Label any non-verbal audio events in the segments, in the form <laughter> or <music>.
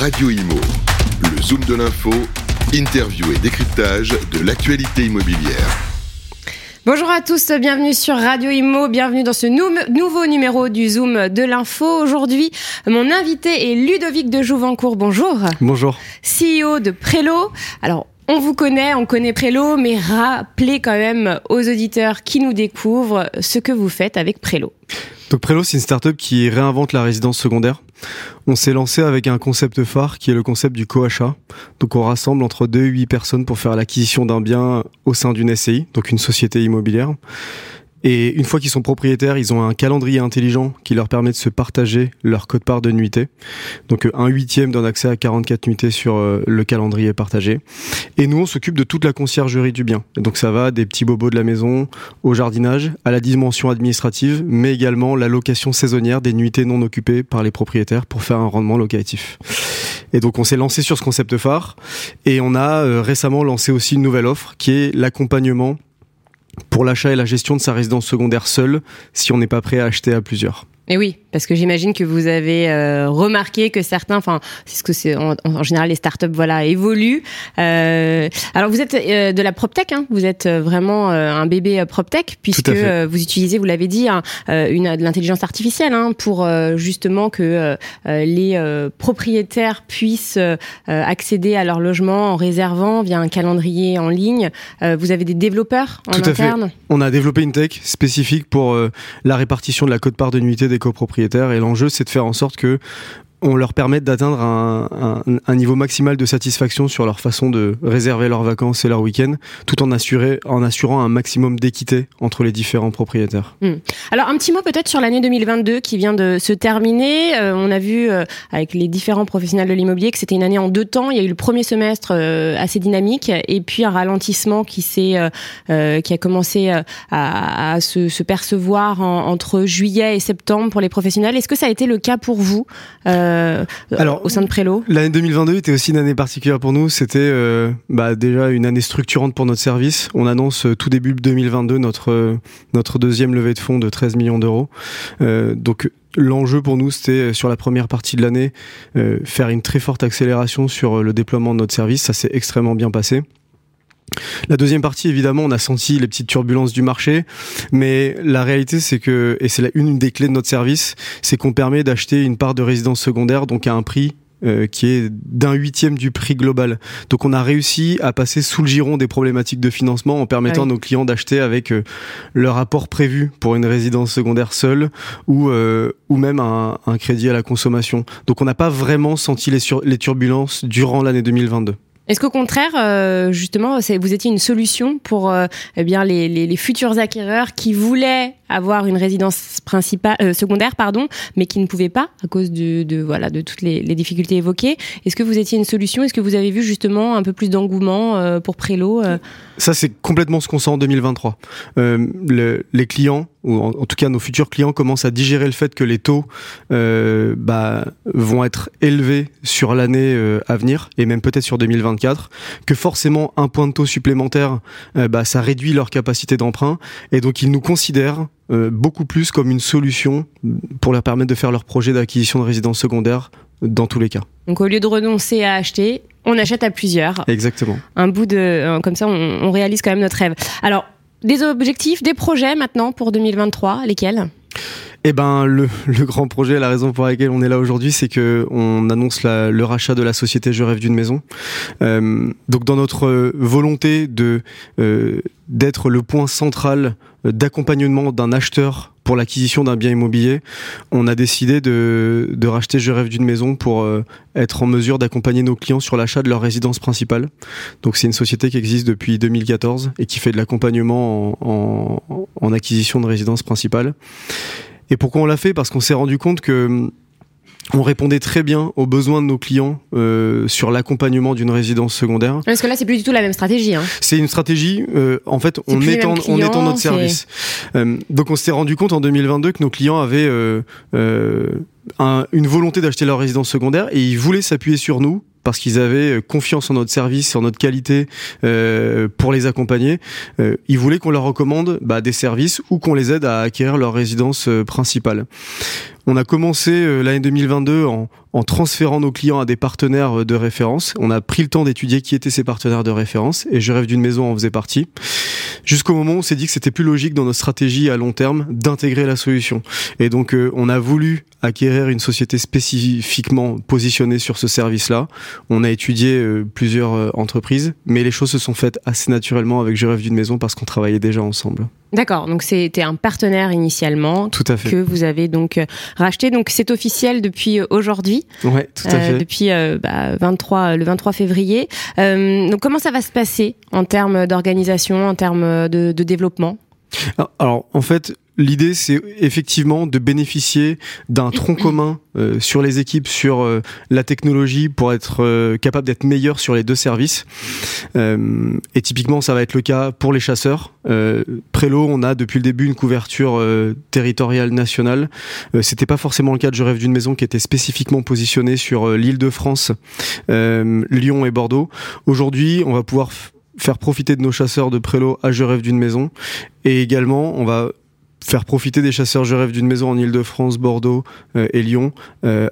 Radio Imo, le zoom de l'info, interview et décryptage de l'actualité immobilière. Bonjour à tous, bienvenue sur Radio Imo, bienvenue dans ce nouveau numéro du Zoom de l'info. Aujourd'hui, mon invité est Ludovic de Jouvencourt. Bonjour. Bonjour. CEO de Prélo. Alors, on vous connaît, on connaît Prélo, mais rappelez quand même aux auditeurs qui nous découvrent ce que vous faites avec Prélo. Donc Prélo, c'est une startup qui réinvente la résidence secondaire. On s'est lancé avec un concept phare qui est le concept du co-achat. Donc on rassemble entre 2 et 8 personnes pour faire l'acquisition d'un bien au sein d'une SCI, donc une société immobilière. Et une fois qu'ils sont propriétaires, ils ont un calendrier intelligent qui leur permet de se partager leur code-part de nuitée. Donc euh, un huitième donne accès à 44 nuitées sur euh, le calendrier partagé. Et nous, on s'occupe de toute la conciergerie du bien. donc ça va des petits bobos de la maison au jardinage, à la dimension administrative, mais également la location saisonnière des nuitées non occupées par les propriétaires pour faire un rendement locatif. Et donc on s'est lancé sur ce concept phare et on a euh, récemment lancé aussi une nouvelle offre qui est l'accompagnement pour l'achat et la gestion de sa résidence secondaire seule si on n'est pas prêt à acheter à plusieurs. Et oui, parce que j'imagine que vous avez euh, remarqué que certains, enfin, c'est ce que c'est en, général les startups, voilà, évoluent. Euh, alors vous êtes euh, de la PropTech, hein, vous êtes vraiment un bébé PropTech puisque vous utilisez, vous l'avez dit, une de l'intelligence artificielle hein, pour justement que les propriétaires puissent accéder à leur logement en réservant via un calendrier en ligne. vous avez des développeurs en Tout interne. À fait. On a développé une tech spécifique pour la répartition de la cote-part de nuitée des copropriétaires. Et l'enjeu, c'est de faire en sorte que on leur permet d'atteindre un, niveau maximal de satisfaction sur leur façon de réserver leurs vacances et leurs week-ends, tout en, en assurant un maximum d'équité entre les différents propriétaires. Hmm. Alors un petit mot peut-être sur l'année 2022 qui vient de se terminer. Euh, on a vu euh, avec les différents professionnels de l'immobilier que c'était une année en deux temps. Il y a eu le premier semestre euh, assez dynamique et puis un ralentissement qui s'est qui a commencé à, se, percevoir entre juillet et septembre pour les professionnels. Est-ce que ça a été le cas pour vous euh, Alors, au sein de Prélo L'année 2022 était aussi une année particulière pour nous. C'était euh, bah, déjà une année structurante pour notre service. On annonce euh, tout début 2022 notre, notre deuxième levée de fonds de 13 millions d'euros. donc L'enjeu pour nous, c'était sur la première partie de l'année faire une très forte accélération sur le déploiement de notre service. Ça s'est extrêmement bien passé. La deuxième partie, évidemment, on a senti les petites turbulences du marché, mais la réalité, c'est que, et c'est une des clés de notre service, c'est qu'on permet d'acheter une part de résidence secondaire, donc à un prix euh, qui est d'un huitième du prix global. Donc on a réussi à passer sous le giron des problématiques de financement en permettant à nos clients d'acheter avec euh, leur apport prévu pour une résidence secondaire seule ou, euh, ou même un, un, crédit à la consommation. Donc on n'a pas vraiment senti les, les turbulences durant l'année 2022. Est-ce qu'au contraire, euh, justement, vous étiez une solution pour euh, eh bien les, futurs acquéreurs qui voulaient avoir une résidence principale, euh, secondaire, pardon, mais qui ne pouvaient pas à cause de, voilà de toutes les, difficultés évoquées. Est-ce que vous étiez une solution? Est-ce que vous avez vu justement un peu plus d'engouement pour Prélo Ça, c'est complètement ce qu'on sent en 2023. Le, les clients ou en, tout cas nos futurs clients commencent à digérer le fait que les taux euh, bah, vont être élevés sur l'année euh, à venir et même peut-être sur 2024, que forcément un point de taux supplémentaire, euh, bah, ça réduit leur capacité d'emprunt et donc ils nous considèrent euh, beaucoup plus comme une solution pour leur permettre de faire leur projet d'acquisition de résidence secondaire dans tous les cas. Donc au lieu de renoncer à acheter, on achète à plusieurs. Exactement. Un bout de comme ça, on, on réalise quand même notre rêve. Alors des objectifs, des projets maintenant pour 2023, lesquels? Eh ben, le, grand projet, la raison pour laquelle on est là aujourd'hui, c'est que on annonce le rachat de la société Je rêve d'une maison. Euh, donc, dans notre volonté de euh, d'être le point central d'accompagnement d'un acheteur pour l'acquisition d'un bien immobilier, on a décidé de, de racheter Je rêve d'une maison pour euh, être en mesure d'accompagner nos clients sur l'achat de leur résidence principale. Donc c'est une société qui existe depuis 2014 et qui fait de l'accompagnement en, en, en acquisition de résidence principale. Et pourquoi on l'a fait? Parce qu'on s'est rendu compte que on répondait très bien aux besoins de nos clients euh, sur l'accompagnement d'une résidence secondaire. Parce que là, c'est plus du tout la même stratégie. Hein. C'est une stratégie. Euh, en fait, on est, en, on en notre service. Euh, donc, on s'est rendu compte en 2022 que nos clients avaient euh, euh, un, une volonté d'acheter leur résidence secondaire et ils voulaient s'appuyer sur nous parce qu'ils avaient confiance en notre service, en notre qualité euh, pour les accompagner. Euh, ils voulaient qu'on leur recommande bah, des services ou qu'on les aide à acquérir leur résidence principale On a commencé euh, l'année 2022 en, en transférant nos clients à des partenaires euh, de référence. On a pris le temps d'étudier qui étaient ces partenaires de référence et Je rêve d'une maison en faisait partie. Jusqu'au moment où on s'est dit que c'était plus logique dans notre stratégie à long terme d'intégrer la solution. Et donc euh, on a voulu acquérir une société spécifiquement positionnée sur ce service-là. On a étudié plusieurs entreprises, mais les choses se sont faites assez naturellement avec Je rêve d'une maison parce qu'on travaillait déjà ensemble. D'accord, donc c'était un partenaire initialement tout à fait. que vous avez donc racheté. Donc c'est officiel depuis euh, aujourd'hui. Ouais, tout à euh, fait. depuis bah, 23, le 23 février. donc comment ça va se passer en termes d'organisation, en termes de, de développement? Alors en fait, L'idée, c'est effectivement de bénéficier d'un tronc <clears throat> commun euh, sur les équipes, sur euh, la technologie, pour être euh, capable d'être meilleur sur les deux services. et typiquement, ça va être le cas pour les chasseurs. Prélo, on a depuis le début une couverture territoriale nationale. C'était pas forcément le cas de Je rêve d'une maison qui était spécifiquement positionnée sur l'île de France, Lyon et Bordeaux. Aujourd'hui, on va pouvoir faire profiter de nos chasseurs de Prélo à Je rêve d'une maison. Et également, on va faire profiter des chasseurs je rêve d'une maison en Ile-de-France, Bordeaux euh, et Lyon euh,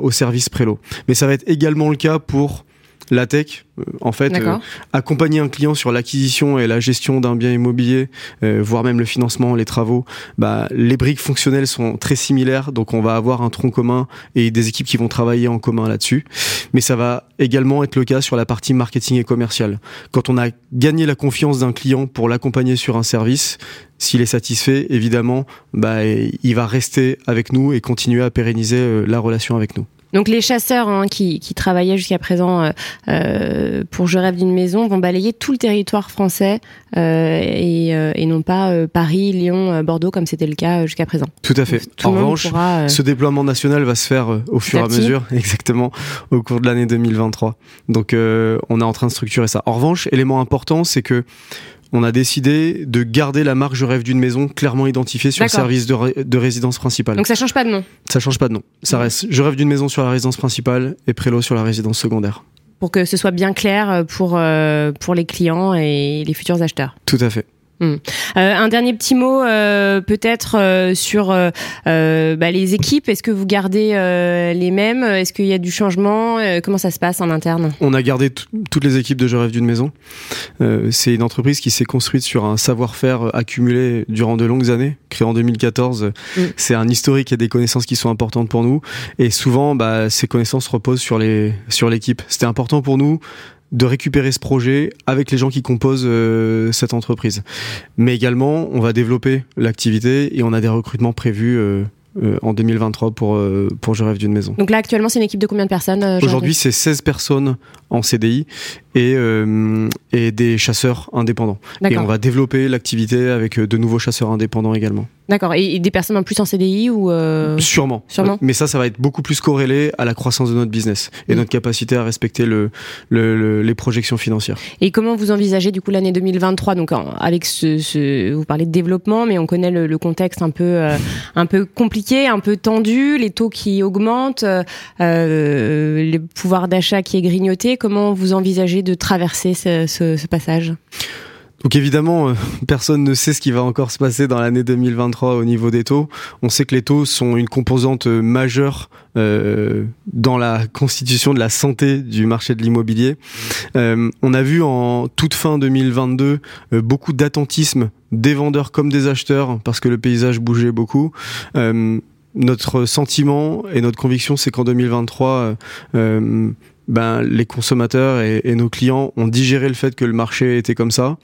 au service Prélo. Mais ça va être également le cas pour la tech, euh, en fait, euh, accompagner un client sur l'acquisition et la gestion d'un bien immobilier, euh, voire même le financement, les travaux, bah, les briques fonctionnelles sont très similaires, donc on va avoir un tronc commun et des équipes qui vont travailler en commun là-dessus. Mais ça va également être le cas sur la partie marketing et commercial. Quand on a gagné la confiance d'un client pour l'accompagner sur un service, s'il est satisfait, évidemment, bah, il va rester avec nous et continuer à pérenniser la relation avec nous. Donc les chasseurs hein, qui, qui, travaillaient jusqu'à présent euh, euh, pour Je rêve d'une maison vont balayer tout le territoire français euh, et, euh, et, non pas Paris, Lyon, Bordeaux comme c'était le cas jusqu'à présent. Tout à fait. en revanche, ce déploiement national va se faire au fur et à mesure, <laughs> exactement, au cours de l'année 2023. Donc on est en train de structurer ça. En revanche, élément important, c'est que on a décidé de garder la marque Je rêve d'une maison clairement identifiée sur le service de, résidence principale. Donc ça change pas de nom Ça change pas de nom. Ça reste Je rêve d'une maison sur la résidence principale et Prélo sur la résidence secondaire. Pour que ce soit bien clair pour, euh, pour les clients et les futurs acheteurs. Tout à fait. Hmm. Euh, un dernier petit mot euh, peut-être euh, sur bah, les équipes. Est-ce que vous gardez les mêmes? Est-ce qu'il y a du changement? Comment ça se passe en interne? On a gardé toutes les équipes de Je rêve d'une maison. c'est une entreprise qui s'est construite sur un savoir-faire accumulé durant de longues années, créé en 2014. Hmm. C'est un historique et des connaissances qui sont importantes pour nous. Et souvent, bah, ces connaissances reposent sur les sur l'équipe. C'était important pour nous de récupérer ce projet avec les gens qui composent euh, cette entreprise. Mais également, on va développer l'activité et on a des recrutements prévus euh, euh, en 2023 pour, pour Je rêve d'une maison. Donc là, actuellement, c'est une équipe de combien de personnes Aujourd'hui, c'est 16 personnes en CDI et, et des chasseurs indépendants. Et on va développer l'activité avec de nouveaux chasseurs indépendants également. D'accord. Et, des personnes en plus en CDI ou euh... Sûrement. Sûrement. Mais ça, ça va être beaucoup plus corrélé à la croissance de notre business et mm. notre capacité à respecter le, le, les projections financières. Et comment vous envisagez du coup l'année 2023 Donc avec ce, ce, vous parlez de développement, mais on connaît le, le contexte un peu euh, un peu compliqué, un peu tendu, les taux qui augmentent, euh, le pouvoir d'achat qui est grignoté. Comment vous envisagez de traverser ce, ce, ce passage? Donc évidemment, euh, <laughs> personne ne sait ce qui va encore se passer dans l'année 2023 au niveau des taux. On sait que les taux sont une composante euh, majeure euh, dans la constitution de la santé du marché de l'immobilier. On a vu en toute fin 2022 beaucoup d'attentisme des vendeurs comme des acheteurs parce que le paysage bougeait beaucoup. notre sentiment et notre conviction, c'est qu'en 2023, ben, les consommateurs et, et, nos clients ont digéré le fait que le marché était comme ça.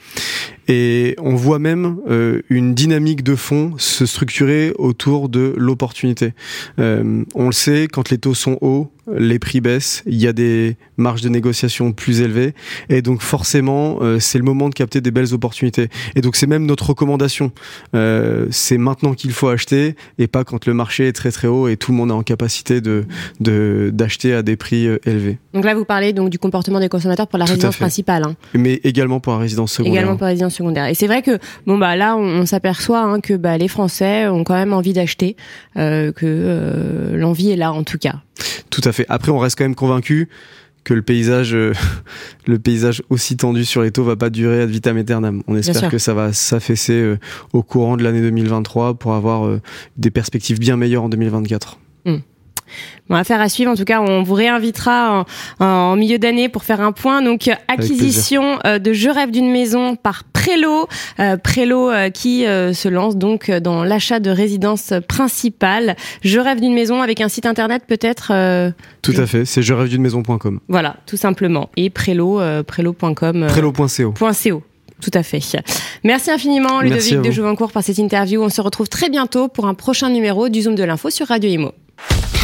Et on voit même euh, une dynamique de fond se structurer autour de l'opportunité. Euh, on le sait, quand les taux sont hauts, les prix baissent, il y a des marges de négociation plus élevées, et donc forcément, euh, c'est le moment de capter des belles opportunités. Et donc c'est même notre recommandation. Euh, c'est maintenant qu'il faut acheter, et pas quand le marché est très très haut et tout le monde est en capacité de d'acheter à des prix élevés. Donc là, vous parlez donc du comportement des consommateurs pour la résidence principale, hein. mais également pour la résidence secondaire. Également pour la résidence secondaire. Et c'est vrai que bon bah là, on, s'aperçoit hein, que bah, les Français ont quand même envie d'acheter, que l'envie est là en tout cas. Tout à fait. Après, on reste quand même convaincu que le paysage, le paysage aussi tendu sur les taux va pas durer ad vitam aeternam. On espère que ça va s'affaisser au courant de l'année 2023 pour avoir des perspectives bien meilleures en 2024. Bon, affaire à suivre. En tout cas, on vous réinvitera en, milieu d'année pour faire un point. Donc, acquisition euh, de Je rêve d'une maison par Prélo. Euh, Prélo euh, qui se lance donc dans l'achat de résidence principale. Je rêve d'une maison avec un site internet peut-être. tout à fait. C'est je rêve d'une maison.com. Voilà, tout simplement. Et Prélo, prélo.com. Prélo.co. .co. Tout à fait. Merci infiniment, Ludovic de Jouvencourt, par cette interview. On se retrouve très bientôt pour un prochain numéro du Zoom de l'info sur Radio Imo.